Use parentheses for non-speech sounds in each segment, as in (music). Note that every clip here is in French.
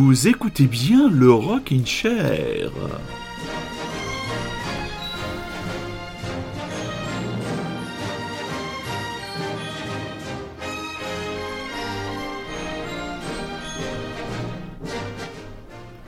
Vous écoutez bien le Rockin' Chair.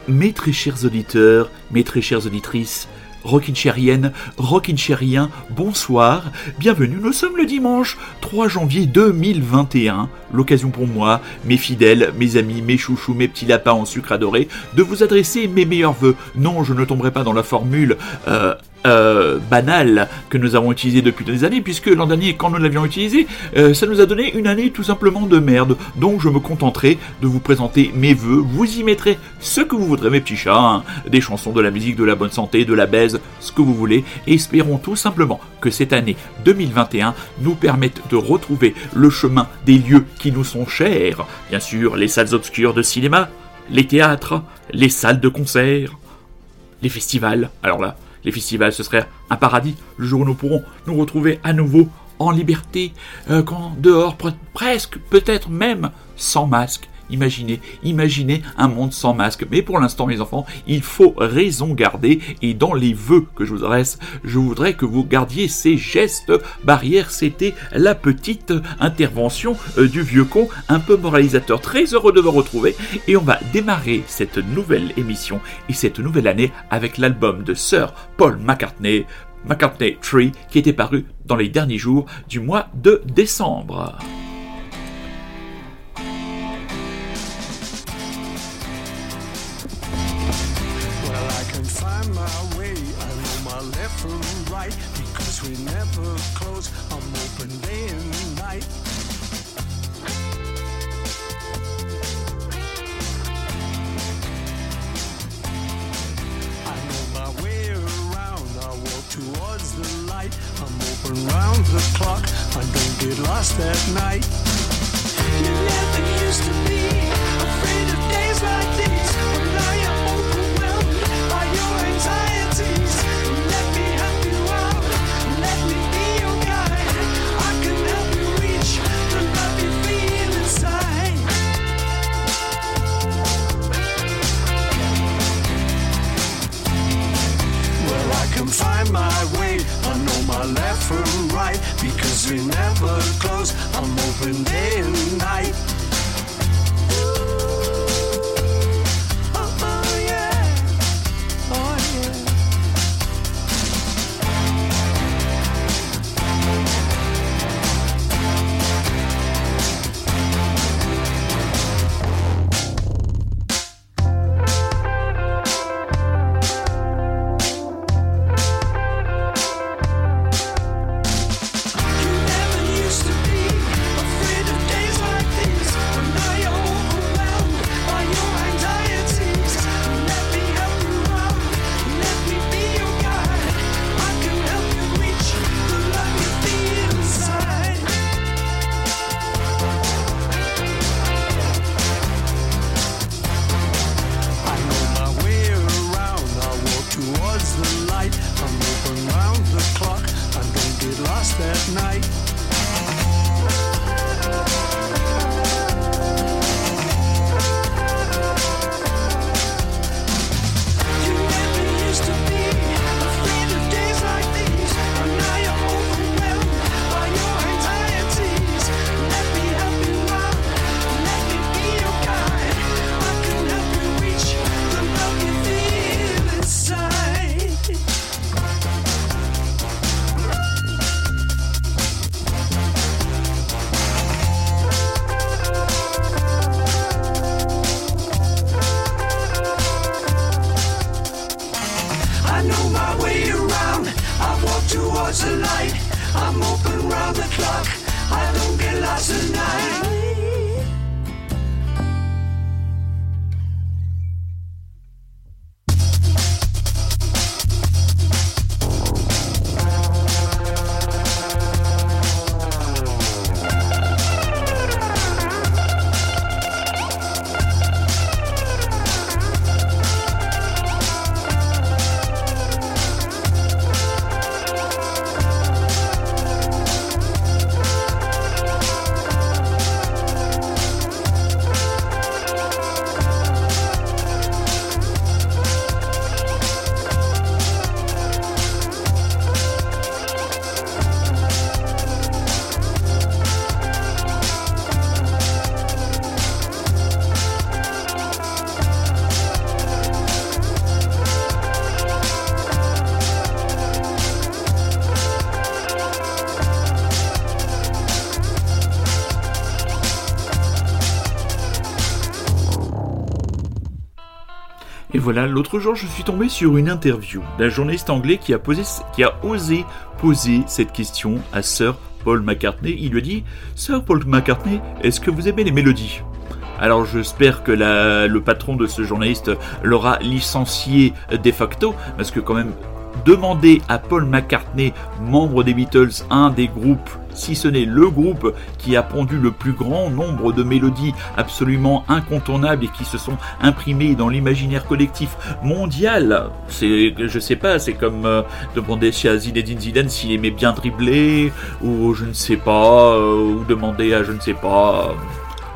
Mes très chers auditeurs, mes très chères auditrices, Rockinchérienne, Rockinchérien, bonsoir, bienvenue, nous sommes le dimanche 3 janvier 2021, l'occasion pour moi, mes fidèles, mes amis, mes chouchous, mes petits lapins en sucre adoré, de vous adresser mes meilleurs voeux. Non, je ne tomberai pas dans la formule euh, euh, banal que nous avons utilisé depuis des années, puisque l'an dernier, quand nous l'avions utilisé, euh, ça nous a donné une année tout simplement de merde. Donc je me contenterai de vous présenter mes voeux. Vous y mettrez ce que vous voudrez, mes petits chats, hein. des chansons, de la musique, de la bonne santé, de la baise, ce que vous voulez. Espérons tout simplement que cette année 2021 nous permette de retrouver le chemin des lieux qui nous sont chers. Bien sûr, les salles obscures de cinéma, les théâtres, les salles de concert, les festivals. Alors là, les festivals, ce serait un paradis, le jour où nous pourrons nous retrouver à nouveau en liberté, euh, dehors, presque, peut-être même sans masque, Imaginez, imaginez un monde sans masque. Mais pour l'instant, mes enfants, il faut raison garder. Et dans les vœux que je vous adresse, je voudrais que vous gardiez ces gestes barrières. C'était la petite intervention euh, du vieux con, un peu moralisateur. Très heureux de vous retrouver. Et on va démarrer cette nouvelle émission et cette nouvelle année avec l'album de Sir Paul McCartney, McCartney Tree, qui était paru dans les derniers jours du mois de décembre. right because we never close I'm open day and night. I know my way around. I walk towards the light. I'm open round the clock. I don't get lost at night. You never used to be afraid of days like this. Never close. I'm open day and l'autre jour, je suis tombé sur une interview d'un journaliste anglais qui a, a osé poser cette question à Sir Paul McCartney. Il lui dit Sir Paul McCartney, est-ce que vous aimez les mélodies? Alors j'espère que le patron de ce journaliste l'aura licencié de facto, parce que quand même demander à Paul McCartney, membre des Beatles, un des groupes si ce n'est le groupe qui a pondu le plus grand nombre de mélodies absolument incontournables et qui se sont imprimées dans l'imaginaire collectif mondial. C'est, je sais pas, c'est comme euh, demander à Zinedine Zidane s'il aimait bien dribbler, ou je ne sais pas, euh, ou demander à je ne sais pas.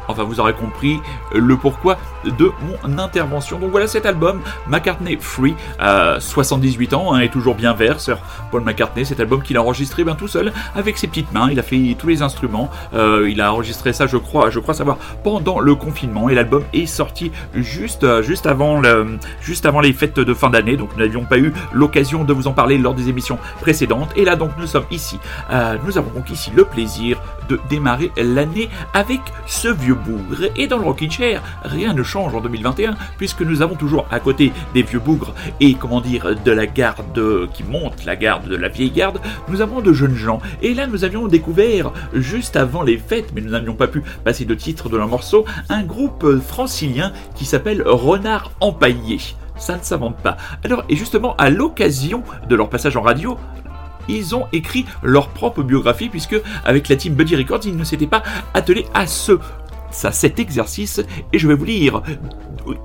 Enfin, vous aurez compris le pourquoi de mon intervention. Donc voilà cet album, McCartney Free, à 78 ans, hein, est toujours bien vert, Sir Paul McCartney, cet album qu'il a enregistré bien tout seul, avec ses petites mains, il a fait tous les instruments, euh, il a enregistré ça, je crois, je crois savoir, pendant le confinement, et l'album est sorti juste, juste, avant le, juste avant les fêtes de fin d'année, donc nous n'avions pas eu l'occasion de vous en parler lors des émissions précédentes, et là donc nous sommes ici, euh, nous avons donc ici le plaisir de démarrer l'année avec ce vieux bougre. Et dans le Rocking Chair, rien ne change en 2021, puisque nous avons toujours à côté des vieux bougres et, comment dire, de la garde qui monte, la garde de la vieille garde, nous avons de jeunes gens. Et là, nous avions découvert, juste avant les fêtes, mais nous n'avions pas pu passer de titre de leur morceau, un groupe francilien qui s'appelle Renard Empaillé ça ne s'invente pas. Alors, et justement, à l'occasion de leur passage en radio, ils ont écrit leur propre biographie, puisque avec la team Buddy Records, ils ne s'étaient pas attelés à ce à cet exercice et je vais vous lire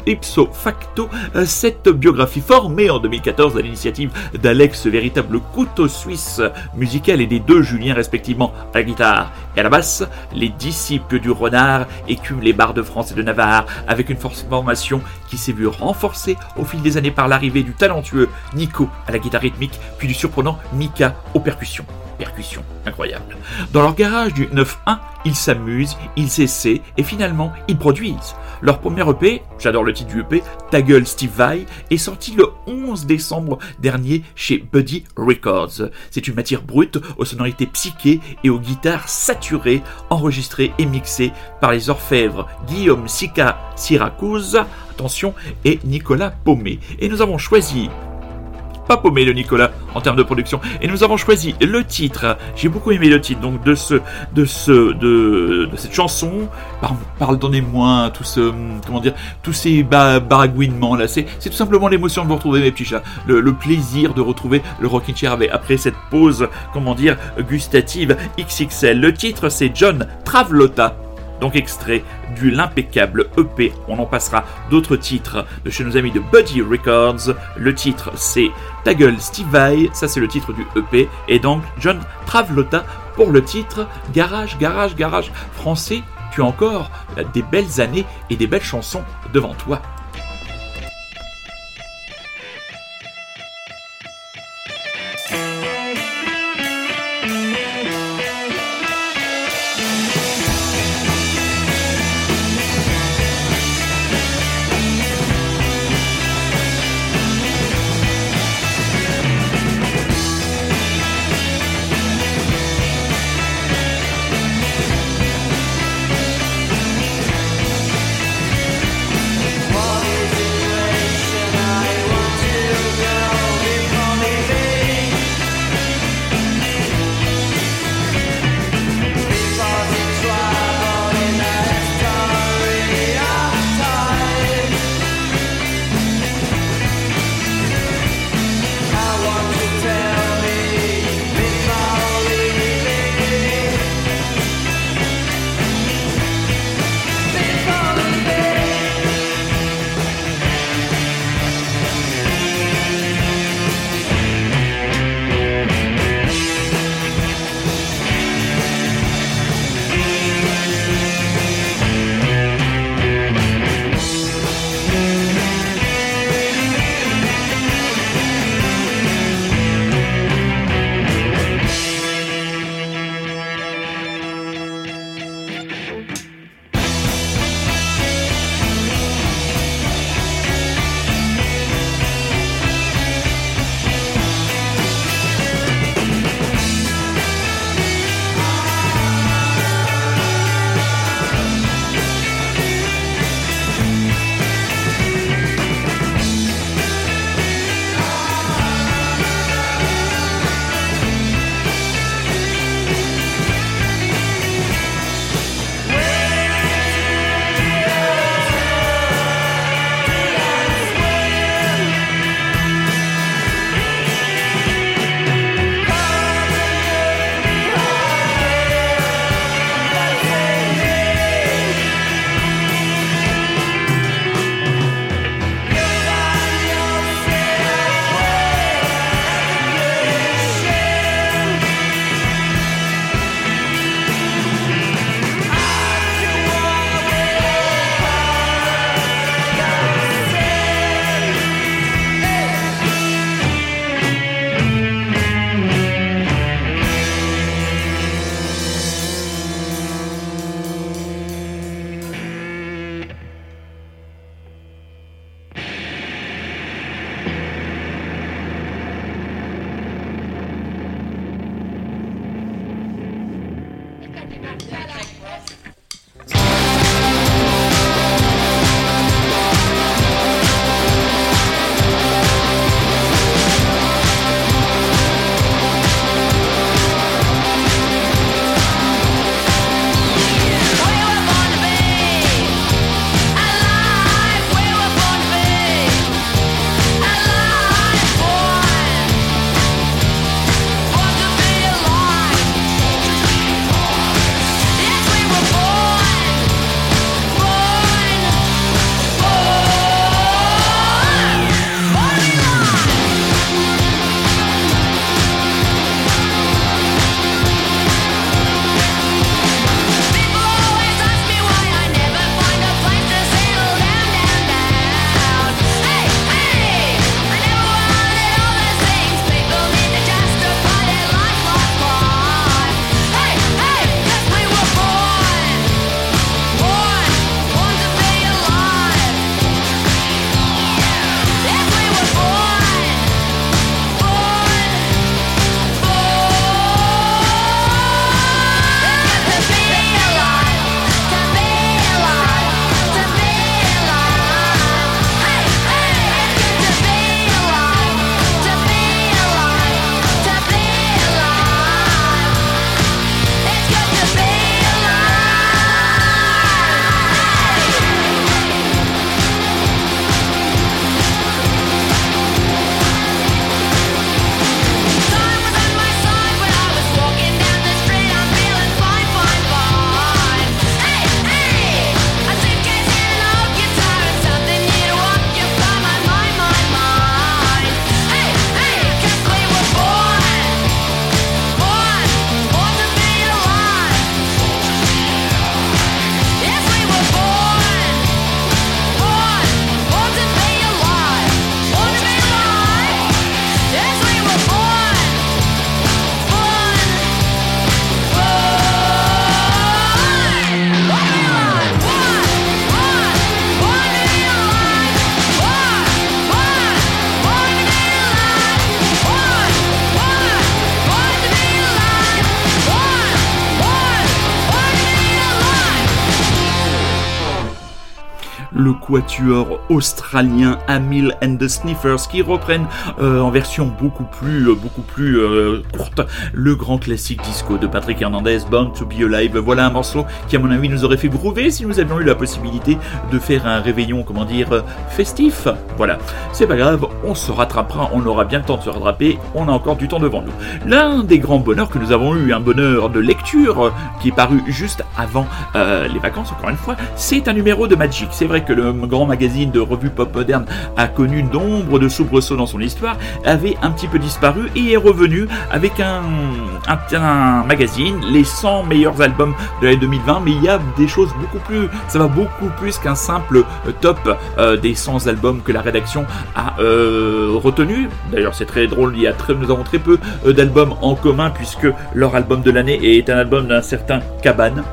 ipso facto cette biographie formée en 2014 à l'initiative d'Alex, véritable couteau suisse musical et des deux Julien respectivement à la guitare et à la basse, les disciples du renard écument les bars de France et de Navarre avec une formation qui s'est vue renforcée au fil des années par l'arrivée du talentueux Nico à la guitare rythmique puis du surprenant Mika aux percussions percussion incroyable. Dans leur garage du 9-1, ils s'amusent, ils essaient et finalement ils produisent. Leur premier EP, j'adore le titre du EP, Ta Steve Vai, est sorti le 11 décembre dernier chez Buddy Records. C'est une matière brute aux sonorités psychées et aux guitares saturées, enregistrées et mixées par les orfèvres Guillaume Sica Syracuse, attention, et Nicolas Paumé. Et nous avons choisi pas paumé le Nicolas en termes de production. Et nous avons choisi le titre. J'ai beaucoup aimé le titre donc de ce, de ce, de, cette chanson. Pardonnez-moi tout ce, comment dire, tous ces baragouinements là. C'est, tout simplement l'émotion de vous retrouver mes petits chats. Le, plaisir de retrouver le Rockin' Chair après cette pause, comment dire, gustative XXL. Le titre c'est John Travlotta donc extrait du l'impeccable EP. On en passera d'autres titres de chez nos amis de Buddy Records. Le titre c'est Ta gueule Steve Vai, ça c'est le titre du EP. Et donc John Travlotta pour le titre Garage, Garage, Garage français. Tu as encore des belles années et des belles chansons devant toi. Patrick. Quatuor australien Amil and the Sniffers qui reprennent euh, en version beaucoup plus, euh, beaucoup plus euh, courte le grand classique disco de Patrick Hernandez, Born to Be Alive. Voilà un morceau qui, à mon avis, nous aurait fait groover si nous avions eu la possibilité de faire un réveillon, comment dire, festif. Voilà, c'est pas grave, on se rattrapera, on aura bien le temps de se rattraper, on a encore du temps devant nous. L'un des grands bonheurs que nous avons eu, un bonheur de lecture qui est paru juste avant les vacances, encore une fois, c'est un numéro de Magic. C'est vrai que le grand magazine de revue pop moderne a connu nombre de soubresauts dans son histoire, avait un petit peu disparu et est revenu avec un, un, magazine, les 100 meilleurs albums de l'année 2020, mais il y a des choses beaucoup plus, ça va beaucoup plus qu'un simple top euh, des 100 albums que la rédaction a euh, retenu. D'ailleurs, c'est très drôle, il y a très, nous avons très peu euh, d'albums en commun puisque leur album de l'année est un album d'un certain Cabane.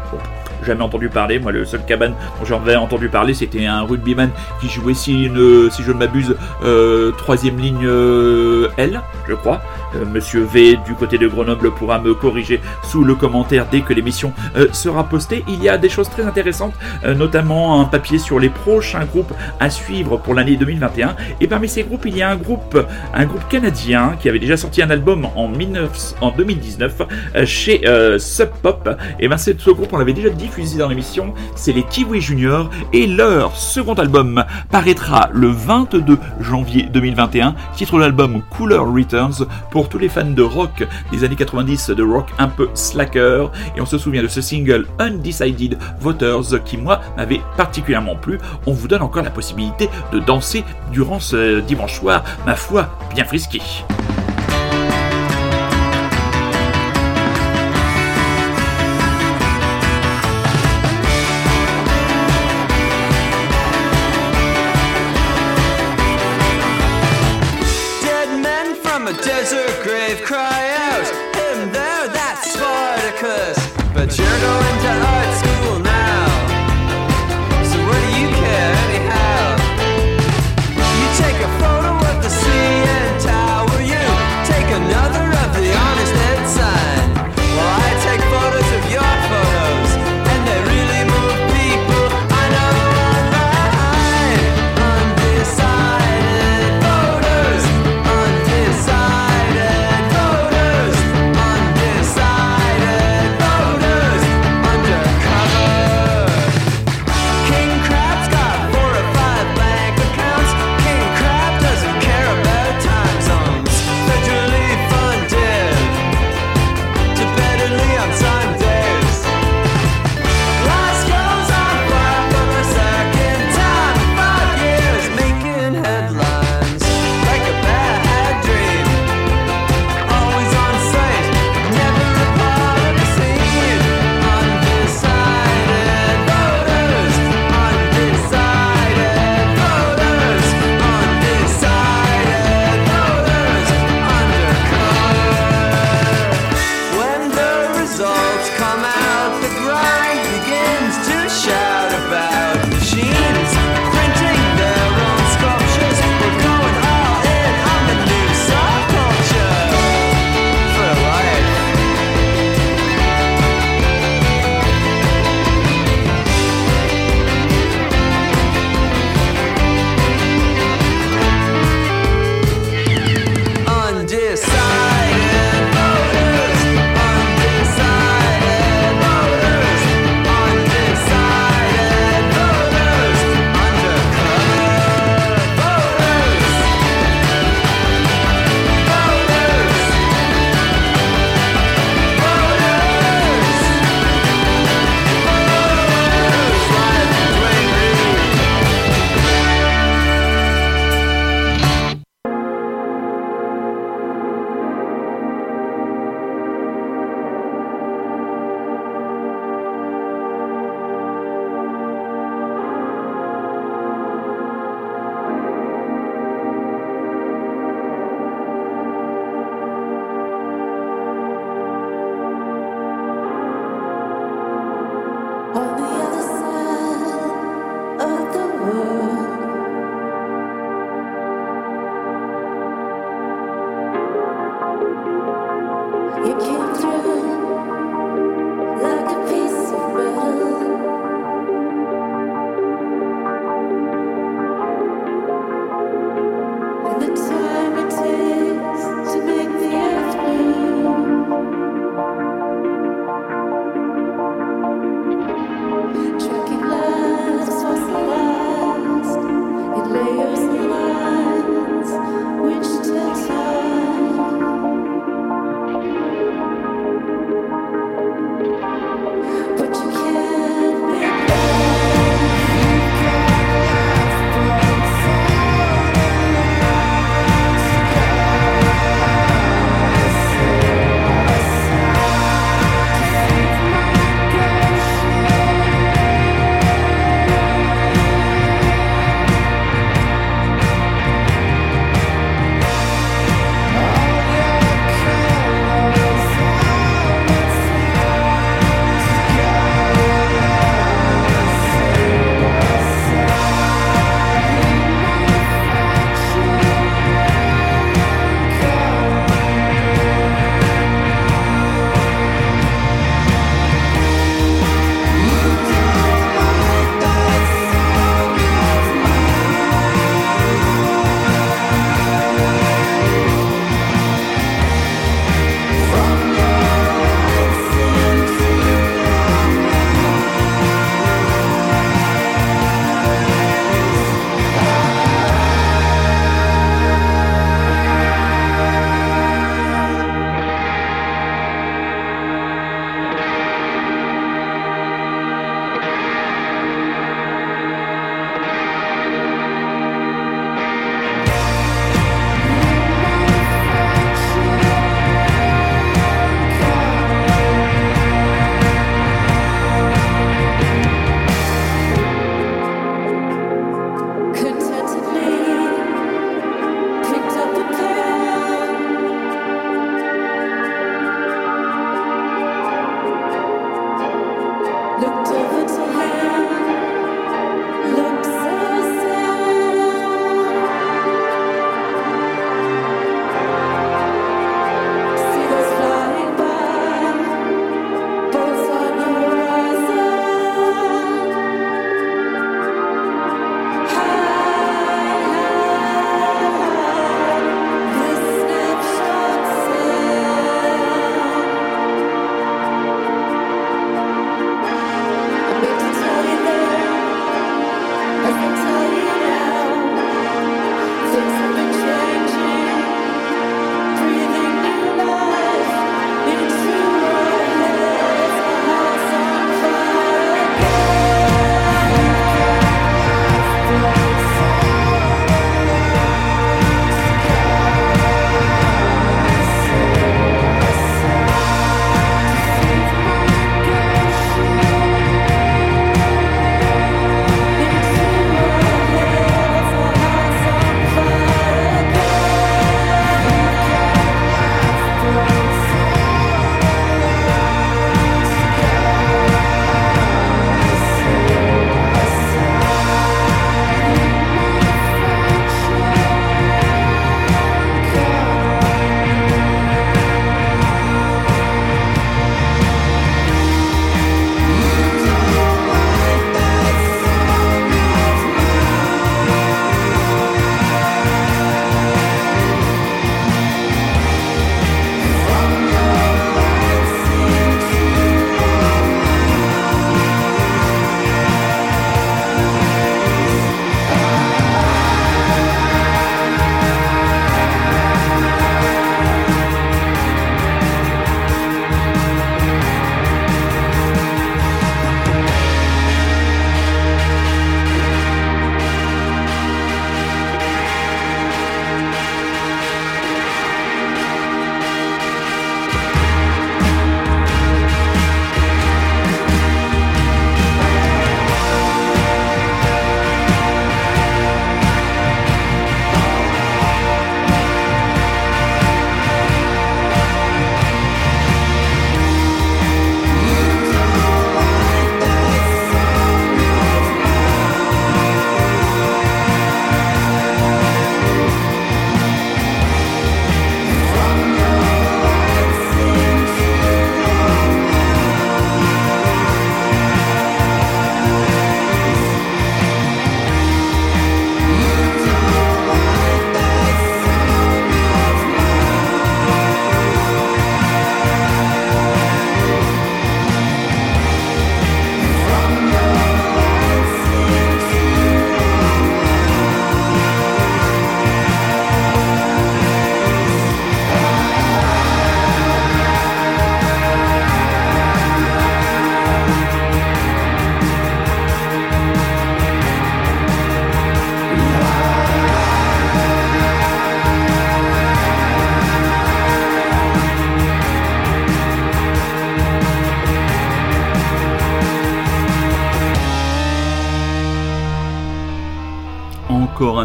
Jamais entendu parler. Moi, le seul cabane dont j'en entendu parler, c'était un rugbyman qui jouait, si, si je ne m'abuse, euh, troisième ligne euh, L, je crois. Euh, Monsieur V du côté de Grenoble pourra me corriger sous le commentaire dès que l'émission sera postée. Il y a des choses très intéressantes, notamment un papier sur les prochains groupes à suivre pour l'année 2021. Et parmi ces groupes, il y a un groupe, un groupe canadien qui avait déjà sorti un album en, 19, en 2019 chez Sub Pop. Et ben, ce groupe, on l'avait déjà dit dans l'émission, c'est les Kiwi Juniors et leur second album paraîtra le 22 janvier 2021, titre de l'album Cooler Returns tous les fans de rock des années 90, de rock un peu slacker et on se souvient de ce single Undecided Voters qui moi m'avait particulièrement plu. On vous donne encore la possibilité de danser durant ce dimanche soir, ma foi, bien frisqué.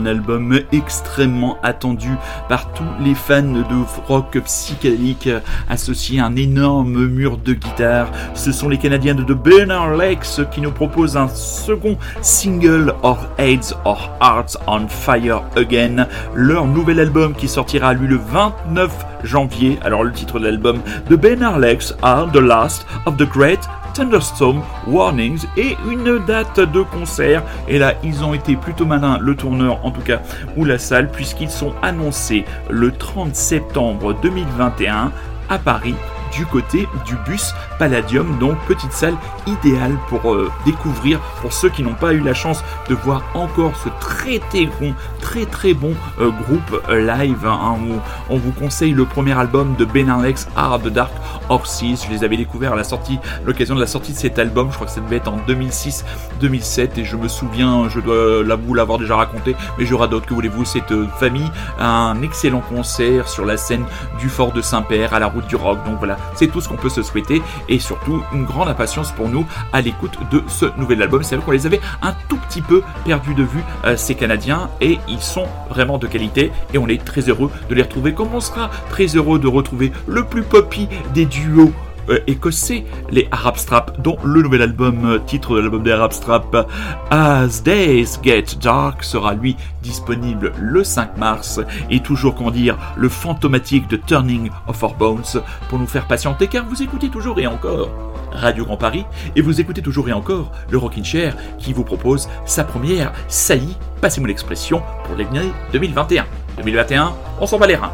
Un album extrêmement attendu par tous les fans de rock psychédélique associé à un énorme mur de guitare. Ce sont les Canadiens de Banner Lakes qui nous proposent un second single Or Heads or Hearts on Fire Again, leur nouvel album qui sortira lui le 29 janvier. Alors le titre de l'album The Banner Lakes are the last of the great Thunderstorm Warnings et une date de concert. Et là, ils ont été plutôt malins, le tourneur en tout cas, ou la salle, puisqu'ils sont annoncés le 30 septembre 2021 à Paris du côté du bus Palladium, donc petite salle idéale pour euh, découvrir, pour ceux qui n'ont pas eu la chance de voir encore ce très très bon, très très bon euh, groupe euh, live. hein, où on vous conseille le premier album de Ben Alex, Hard Dark Horses. Je les avais découverts à la sortie, l'occasion de la sortie de cet album. Je crois que ça devait être en 2006-2007 et je me souviens, je dois l'avouer l'avoir déjà raconté, mais j'aurai d'autres que voulez-vous? Cette euh, famille un excellent concert sur la scène du Fort de Saint-Père à la route du rock. Donc voilà, c'est tout ce qu'on peut se souhaiter et surtout une grande impatience pour nous à l'écoute de ce nouvel album. C'est vrai qu'on les avait un tout petit peu perdus de vue, euh, ces Canadiens, et ils sont vraiment de qualité et on est très heureux de les retrouver. Comme on sera très heureux de retrouver le plus poppy des duos euh, écossais, les Arab Strap, dont le nouvel album, euh, titre de l'album des Arab Strap, euh, As Days Get Dark, sera lui disponible le 5 mars, et toujours, comment dire, le fantomatique de Turning of Our Bones, pour nous faire patienter, car vous écoutez toujours et encore Radio Grand Paris, et vous écoutez toujours et encore le Rockin' Chair, qui vous propose sa première saillie, passez-moi l'expression, pour l'année 2021. 2021, on s'en bat les reins.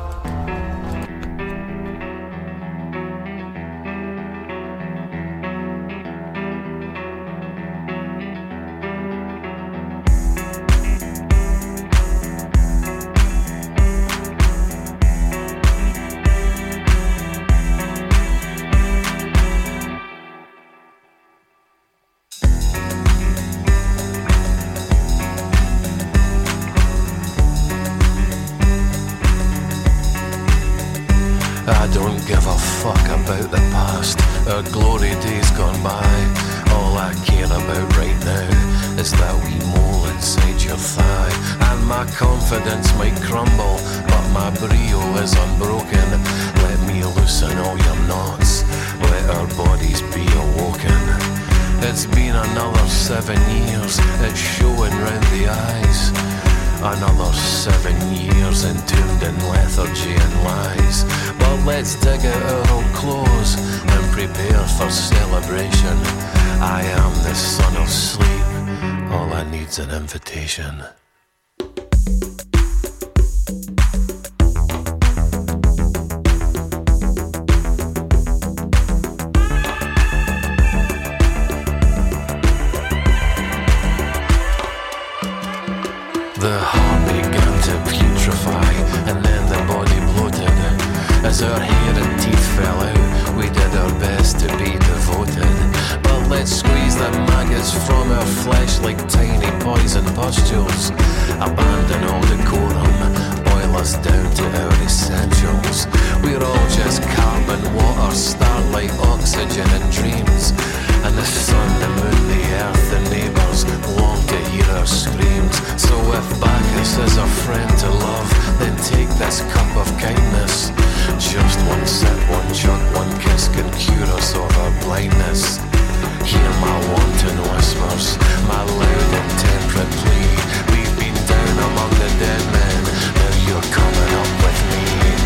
Been another seven years, it's showing round the eyes. Another seven years entombed in lethargy and lies. But let's dig out our old clothes and prepare for celebration. I am the son of sleep. All I need's an invitation. As our hair and teeth fell out, we did our best to be devoted. But let's squeeze the maggots from our flesh like tiny poison pustules. Abandon all decorum, boil us down to our essentials. We're all just carbon, water, starlight, oxygen, and dreams. And the sun, the moon, the earth, the neighbours long to hear our screams. So if Bacchus is a friend to love, then take this cup of kindness. Just one sip, one chug, one kiss can cure us of our blindness. Hear my wanton whispers, my loud and temperate plea. We've been down among the dead men, now you're coming up with me.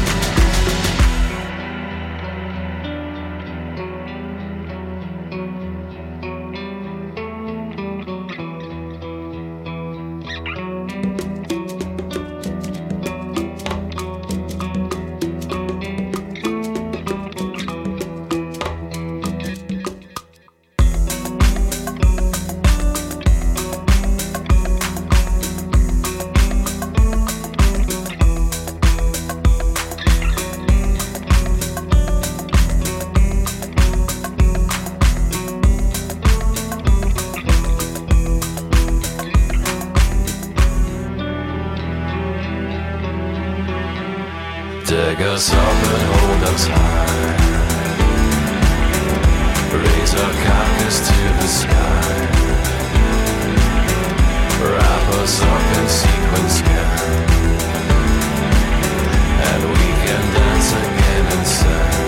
Pick us up and hold us high. Raise our carcass to the sky. Wrap us up in sequin skin. And we can dance again inside.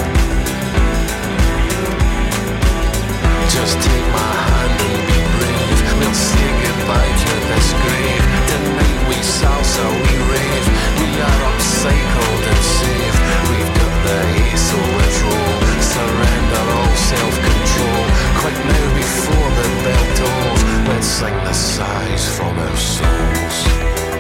Just take my hand and be brave. We'll say goodbye to this grave tonight we salsa, we rave We're upcycled and safe. We've got the heat so withdrawal Surrender all self-control. Quick now before the bell tolls. Let's sing the sighs from our souls.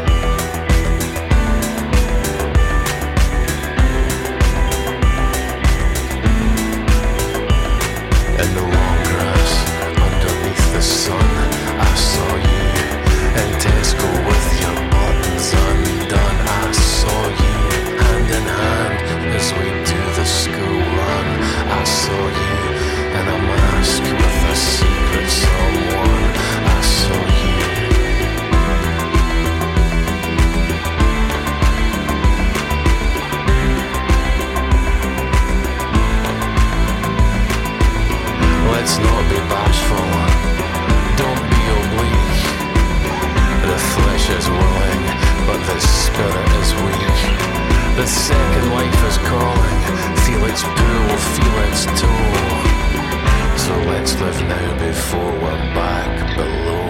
The second life is calling. Feel its pull, feel its toll. So let's live now before we're back below.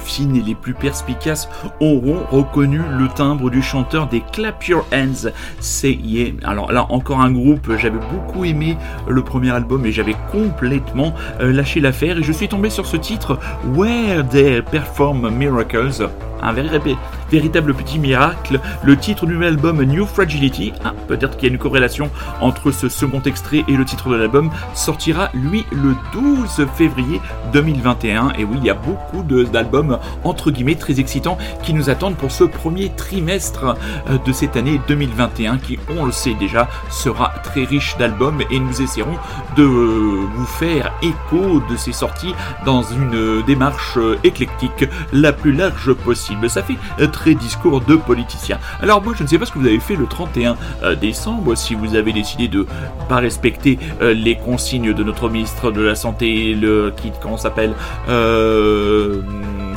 Oreilles plus perspicaces auront reconnu le timbre du chanteur des Clap Your Hands. C'est yeah. Alors là encore un groupe, j'avais beaucoup aimé le premier album et j'avais complètement euh, lâché l'affaire et je suis tombé sur ce titre Where They Perform Miracles. Un véritable, petit miracle. Le titre du nouvel album New Fragility, ah, peut-être qu'il y a une corrélation entre ce second extrait et le titre de l'album, sortira lui le 12 février 2021. Et oui, il y a beaucoup d'albums entre guillemets très excitants qui nous attendent pour ce premier trimestre euh, de cette année 2021 qui, on le sait déjà, sera très riche d'albums et nous essaierons de euh, vous faire écho de ces sorties dans une euh, démarche éclectique la plus large possible. Ça fait très discours de politiciens. Alors moi je ne sais pas ce que vous avez fait le 31 euh, décembre, si vous avez décidé de pas respecter les consignes de notre ministre de la Santé, le qui comment s'appelle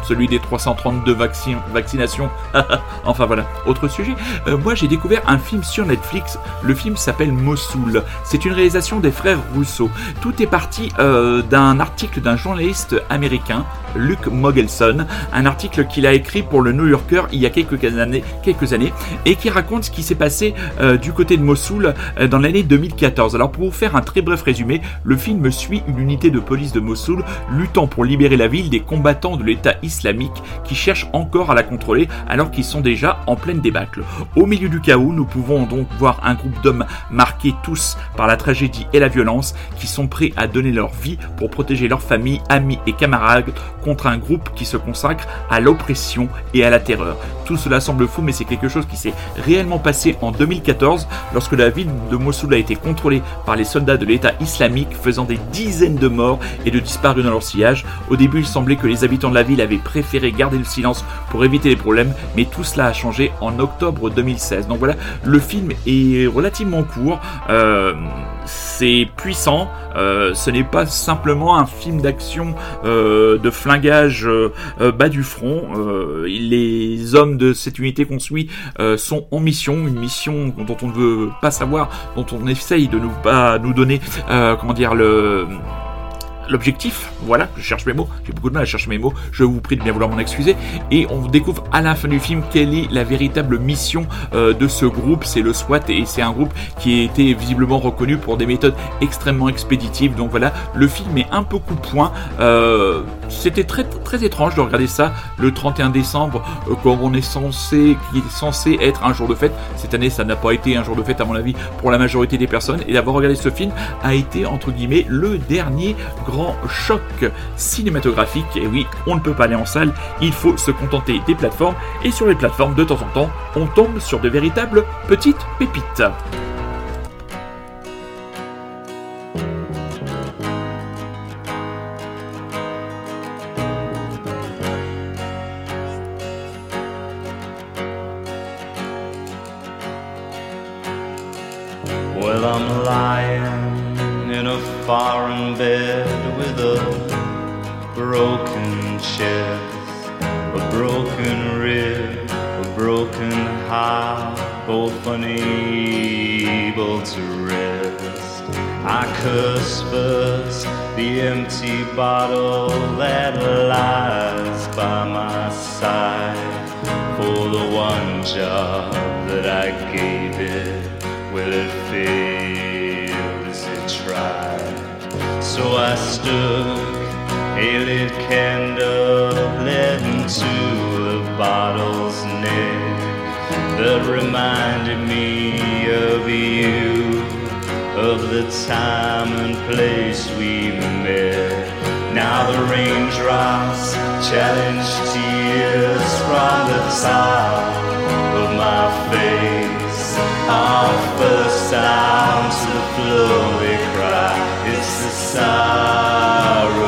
celui des 332 vaccins, vaccinations. (laughs) enfin voilà, autre sujet. Euh, moi j'ai découvert un film sur Netflix. Le film s'appelle Mossoul. C'est une réalisation des frères Rousseau. Tout est parti euh, d'un article d'un journaliste américain, Luke Mogelson, un article qu'il a écrit pour le New Yorker il y a quelques années, quelques années et qui raconte ce qui s'est passé euh, du côté de Mossoul dans l'année 2014. Alors pour vous faire un très bref résumé, le film suit une unité de police de Mossoul luttant pour libérer la ville des combattants de l'État islamique qui cherchent encore à la contrôler alors qu'ils sont déjà en pleine débâcle. Au milieu du chaos, nous pouvons donc voir un groupe d'hommes marqués tous par la tragédie et la violence qui sont prêts à donner leur vie pour protéger leur famille, amis et camarades contre un groupe qui se consacre à l'oppression et à la terreur. Tout cela semble fou mais c'est quelque chose qui s'est réellement passé en 2014 lorsque la ville de Mossoul a été contrôlée par les soldats de l'État islamique faisant des dizaines de morts et de disparus dans leur sillage. Au début il semblait que les habitants de la ville avaient préféré garder le silence pour éviter les problèmes mais tout cela a changé en octobre 2016. Donc voilà, le film est relativement court, euh, c'est puissant, euh, ce n'est pas simplement un film d'action euh, de flingage bas du front. Les hommes de cette unité qu'on suit sont en mission, une mission dont on ne veut pas savoir, dont on essaye de nous pas nous donner, comment dire le l'objectif, voilà, je cherche mes mots, j'ai beaucoup de mal à chercher mes mots, je vous prie de bien vouloir m'en excuser, et on découvre à la fin du film quelle est la véritable mission euh, de ce groupe, c'est le SWAT, et c'est un groupe qui a été visiblement reconnu pour des méthodes extrêmement expéditives, donc voilà, le film est un peu coup de poing, euh, c'était très étrange de regarder ça le 31 décembre, euh, comme on est censé, qui est censé être un jour de fête, cette année ça n'a pas été un jour de fête à mon avis pour la majorité des personnes, et d'avoir regardé ce film a été entre guillemets le dernier grand choc cinématographique. Et oui, on ne peut pas aller en salle, il faut se contenter des plateformes. Et sur les plateformes, de temps en temps, on tombe sur de véritables petites pépites. The time and place we met. Now the raindrops challenge tears from the top of my face. Our first time to the floor they cry. It's the sorrowful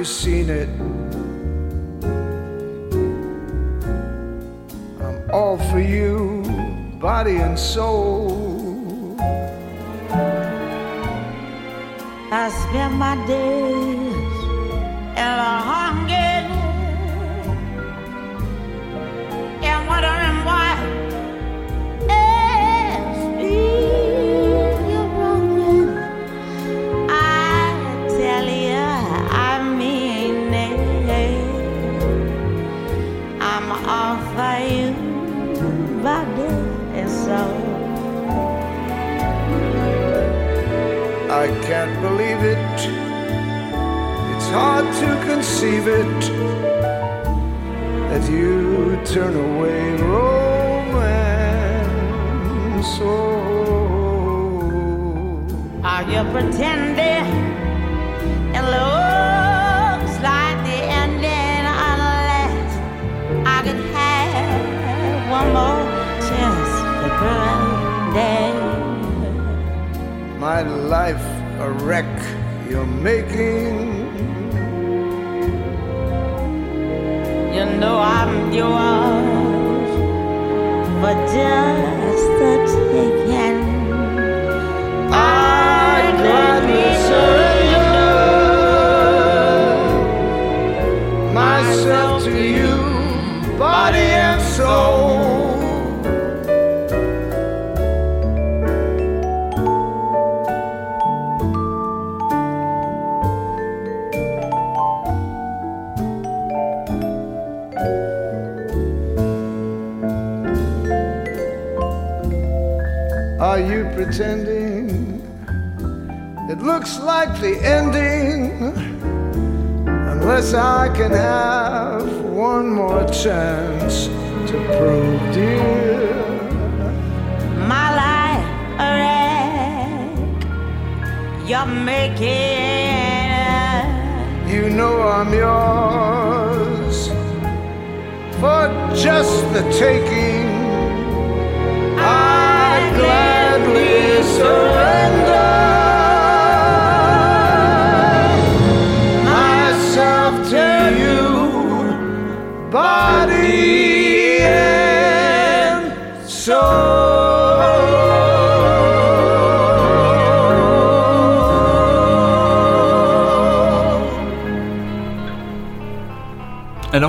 you seen it?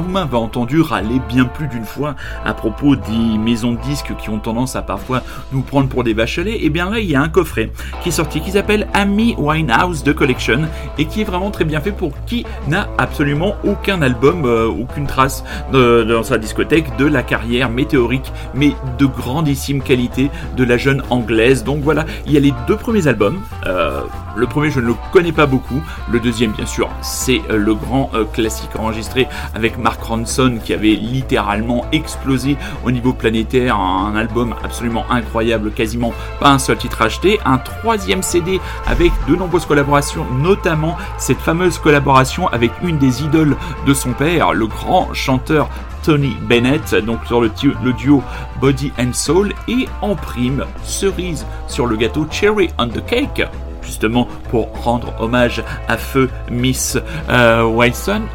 M'avez entendu râler bien plus d'une fois à propos des maisons de disques qui ont tendance à parfois nous prendre pour des lait. Et bien là, il y a un coffret qui est sorti qui s'appelle Amy Winehouse The Collection et qui est vraiment très bien fait pour qui n'a absolument aucun album, euh, aucune trace de- dans sa discothèque de la carrière météorique mais de grandissime qualité de la jeune anglaise. Donc voilà, il y a les deux premiers albums. Euh, le premier, je ne le connais pas beaucoup. Le deuxième, bien sûr, c'est euh, le grand euh, classique enregistré avec Mark Ronson qui avait littéralement explosé au niveau planétaire. Un album absolument incroyable, quasiment pas un seul titre acheté. Un troisième CD avec de nombreuses collaborations, notamment cette fameuse collaboration avec une des idoles de son père, le grand chanteur Tony Bennett, donc sur le, duo Body and Soul, et en prime, cerise sur le gâteau Cherry on the Cake, justement pour rendre hommage à feu Miss euh,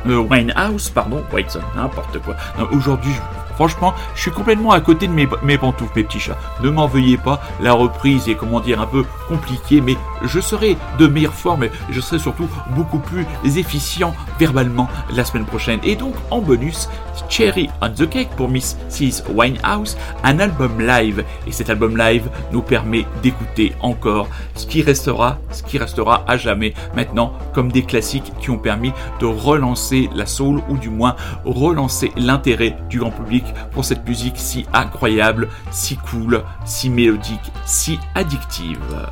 euh, Winehouse, pardon, Whiteson, n'importe quoi. Aujourd'hui, je- franchement, je suis complètement à côté de mes, pantoufles, mes petits chats. Ne m'en veuillez pas, la reprise est, comment dire, un peu compliquée, mais je serai de meilleure forme et je serai surtout beaucoup plus efficient verbalement la semaine prochaine. Et donc, en bonus, Cherry on the Cake pour Miss Sis Winehouse, un album live. Et cet album live nous permet d'écouter encore ce qui restera, ce qui restera à jamais maintenant comme des classiques qui ont permis de relancer la soul ou du moins relancer l'intérêt du grand public pour cette musique si incroyable, si cool, si mélodique, si addictive.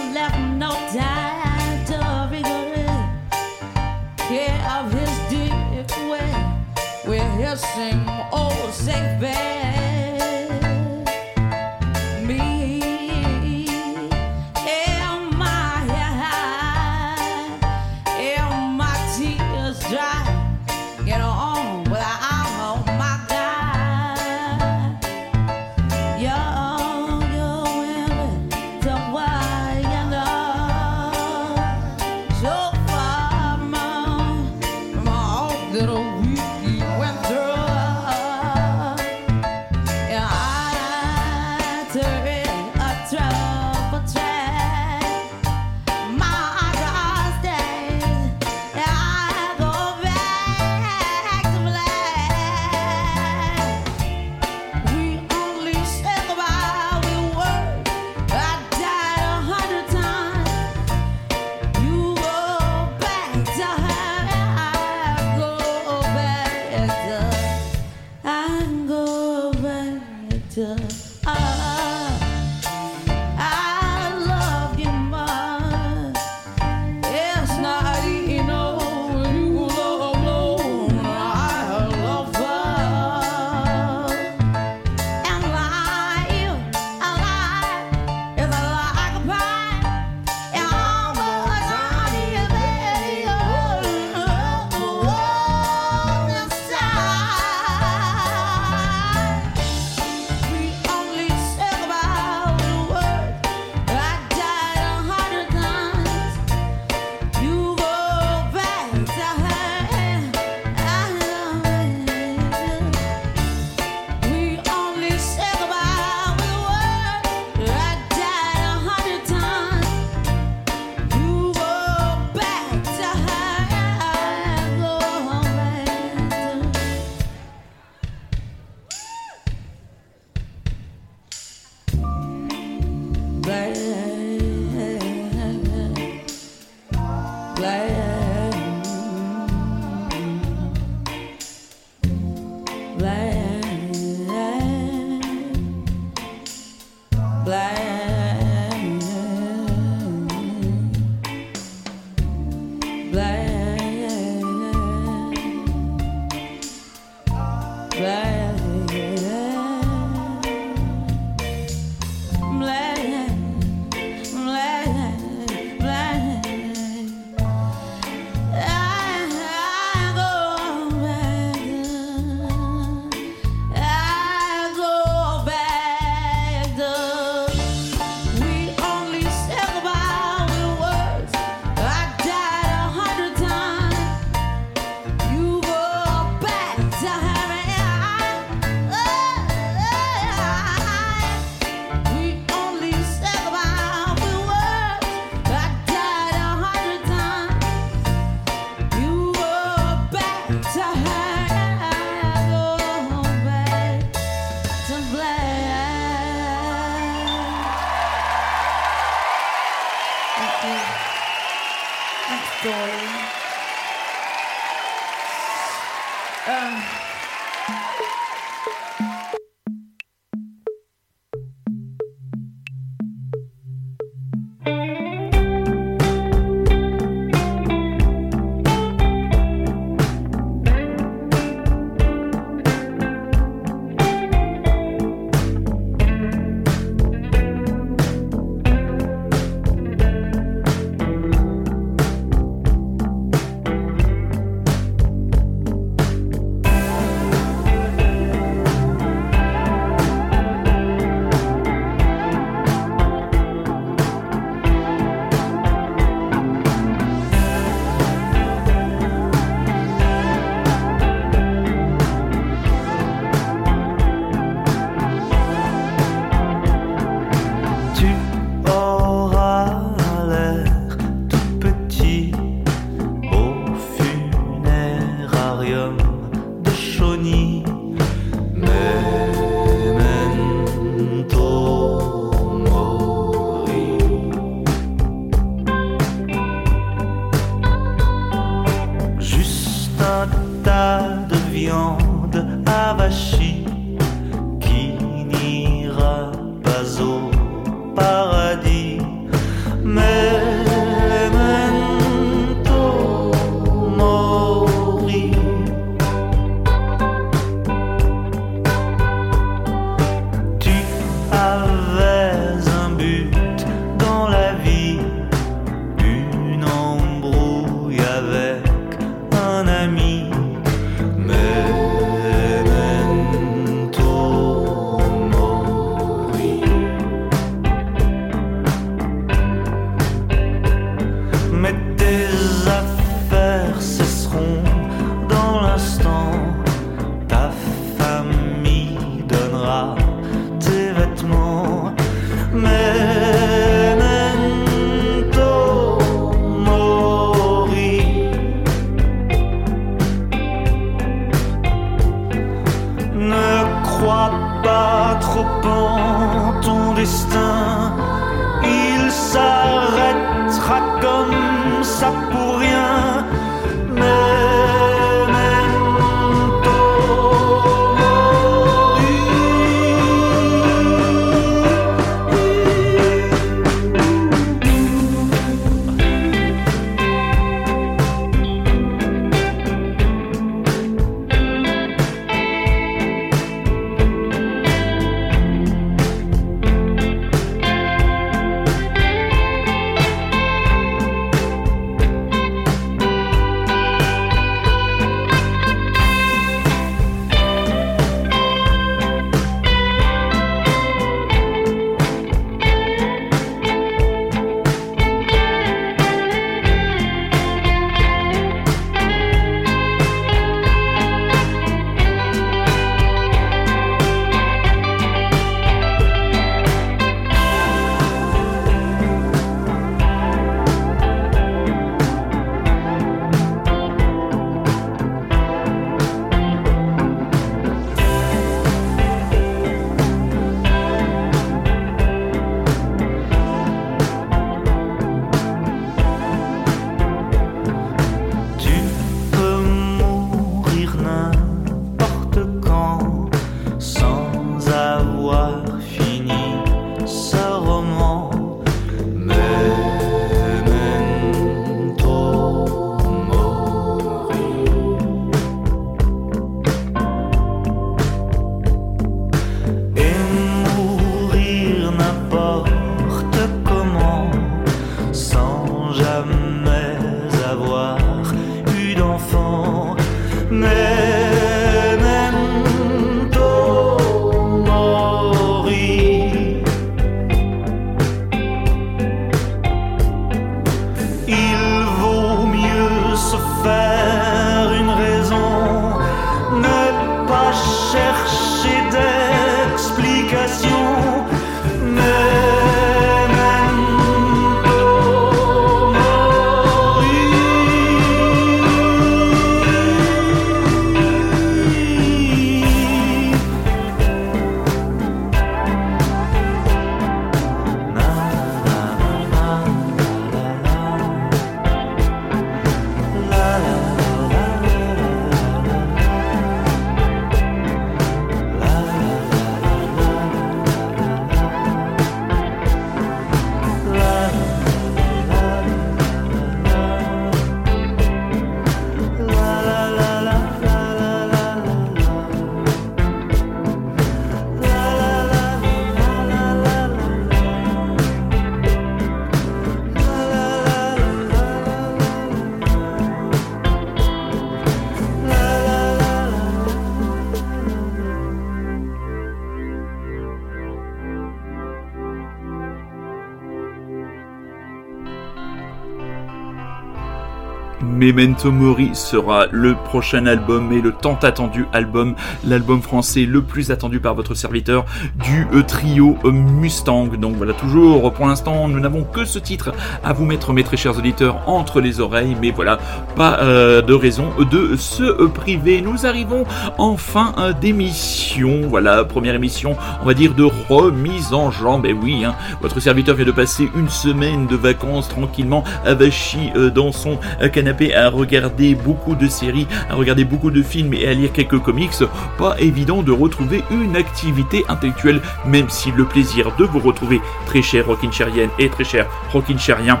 Memento Mori sera le prochain album et le tant attendu album, l'album français le plus attendu par votre serviteur du euh, trio euh, Mustang. Donc voilà, toujours pour l'instant, nous n'avons que ce titre à vous mettre, mes très chers auditeurs, entre les oreilles, mais voilà, pas euh, de raison de se priver. Nous arrivons en fin d'émission. Voilà, première émission, on va dire, de remise en jambe. Et oui, hein, votre serviteur vient de passer une semaine de vacances tranquillement avachi euh, dans son canapé à regarder beaucoup de séries, à regarder beaucoup de films et à lire quelques comics. Pas évident de retrouver une activité intellectuelle, même si le plaisir de vous retrouver, très cher Rockincherienne et très cher Rockincherien,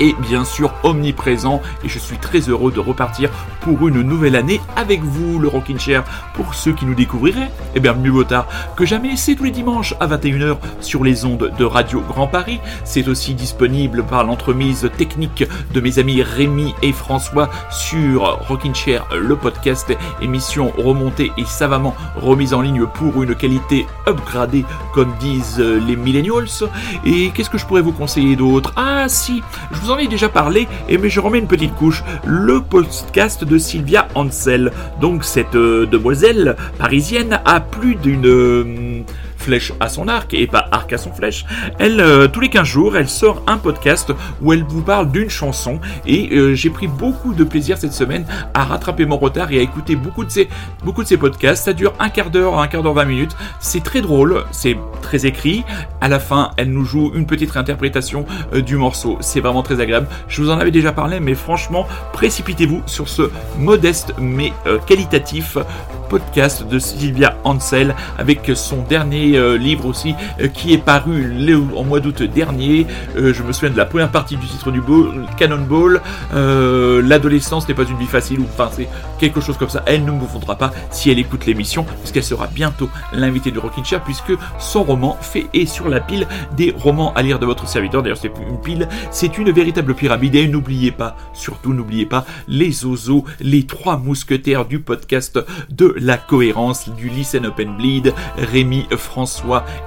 est bien sûr omniprésent et je suis très heureux de repartir pour une nouvelle année avec vous, le Rockin' Chair. Pour ceux qui nous découvriraient, eh bien mieux vaut tard que jamais, c'est tous les dimanches à 21h sur les ondes de Radio Grand Paris. C'est aussi disponible par l'entremise technique de mes amis Rémi et François sur Rockin' Chair, le podcast, émission remontée et savamment remise en ligne pour une qualité upgradée, comme disent les millennials. Et qu'est-ce que je pourrais vous conseiller d'autre? Ah si, je vous en ai déjà parlé, et mais je remets une petite couche. Le podcast de Sylvia Ansel. Donc cette euh, demoiselle parisienne a plus d'une euh, flèche à son arc et pas arc à son flèche. Elle, euh, tous les 15 jours, elle sort un podcast où elle vous parle d'une chanson et euh, j'ai pris beaucoup de plaisir cette semaine à rattraper mon retard et à écouter beaucoup de ses, beaucoup de podcasts. Ça dure un quart d'heure, un quart d'heure, 20 minutes. C'est très drôle, c'est très écrit. À la fin, elle nous joue une petite réinterprétation euh, du morceau. C'est vraiment très agréable. Je vous en avais déjà parlé, mais franchement, précipitez-vous sur ce modeste mais qualitatif podcast de Sylvia Ansel avec son dernier livre aussi euh, qui est paru en mois d'août dernier. Euh, je me souviens de la première partie du titre du ball, Cannonball. Euh, L'adolescence n'est pas une vie facile ou enfin c'est quelque chose comme ça. Elle ne me confondra pas si elle écoute l'émission puisqu'elle sera bientôt l'invitée de Rockin' Chair puisque son roman fait est sur la pile des romans à lire de votre serviteur. D'ailleurs c'est une pile, c'est une véritable pyramide et n'oubliez pas, surtout n'oubliez pas les ozos, les trois mousquetaires du podcast de la cohérence du Listen Open Bleed, Rémi, François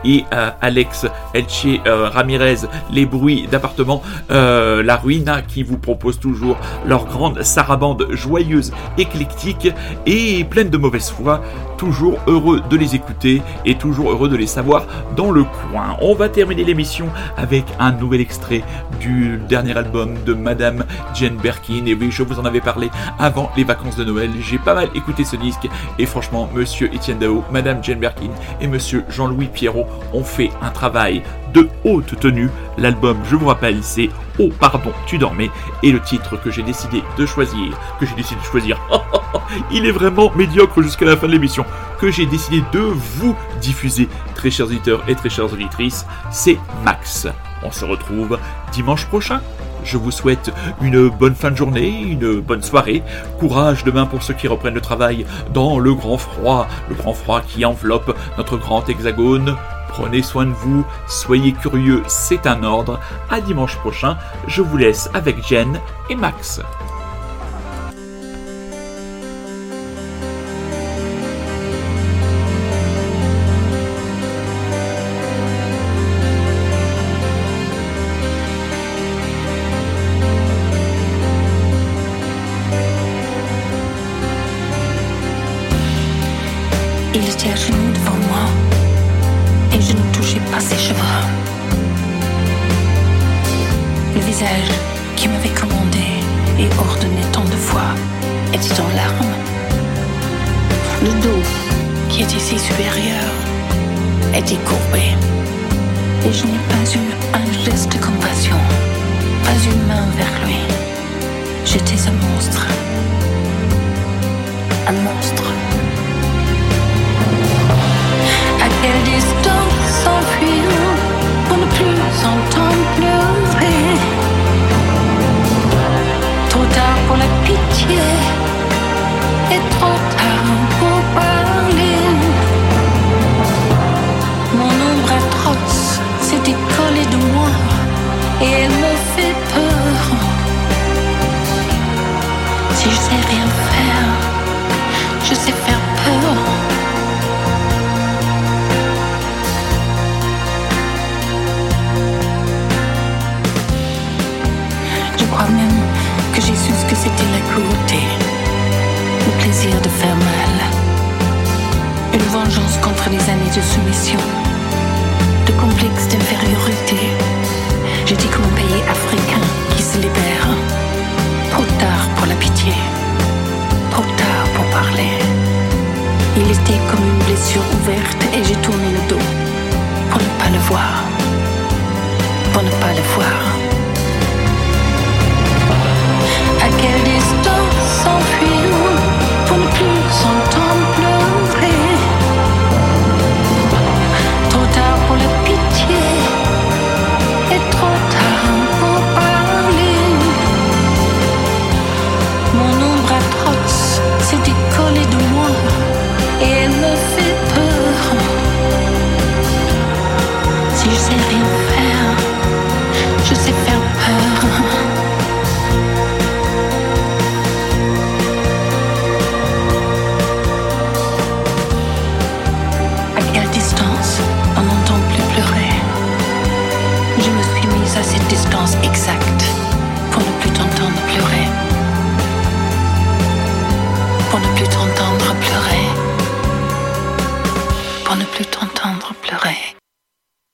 et euh, Alex Elche euh, Ramirez, les bruits d'appartement, euh, la ruina qui vous propose toujours leur grande sarabande joyeuse, éclectique et pleine de mauvaise foi. Toujours heureux de les écouter et toujours heureux de les savoir dans le coin. On va terminer l'émission avec un nouvel extrait du dernier album de Madame Jane Birkin. Et oui, je vous en avais parlé avant les vacances de Noël. J'ai pas mal écouté ce disque et franchement, Monsieur Étienne Dao, Madame Jane Birkin et Monsieur Jean-Louis Pierrot ont fait un travail de haute tenue. L'album, je vous rappelle, c'est Oh pardon, tu dormais et le titre que j'ai décidé de choisir, que j'ai décidé de choisir, (laughs) il est vraiment médiocre jusqu'à la fin de l'émission, que j'ai décidé de vous diffuser, très chers auditeurs et très chères auditrices, c'est Max. On se retrouve dimanche prochain. Je vous souhaite une bonne fin de journée, une bonne soirée. Courage demain pour ceux qui reprennent le travail dans le grand froid, le grand froid qui enveloppe notre grand hexagone. Prenez soin de vous, soyez curieux, c'est un ordre. À dimanche prochain, je vous laisse avec Jen et Max. Qui m'avait commandé et ordonné tant de fois était en larmes? Le dos qui était si supérieur était courbé et je n'ai pas eu un geste de compassion, pas une main vers lui. J'étais un monstre. Un monstre. À quelle distance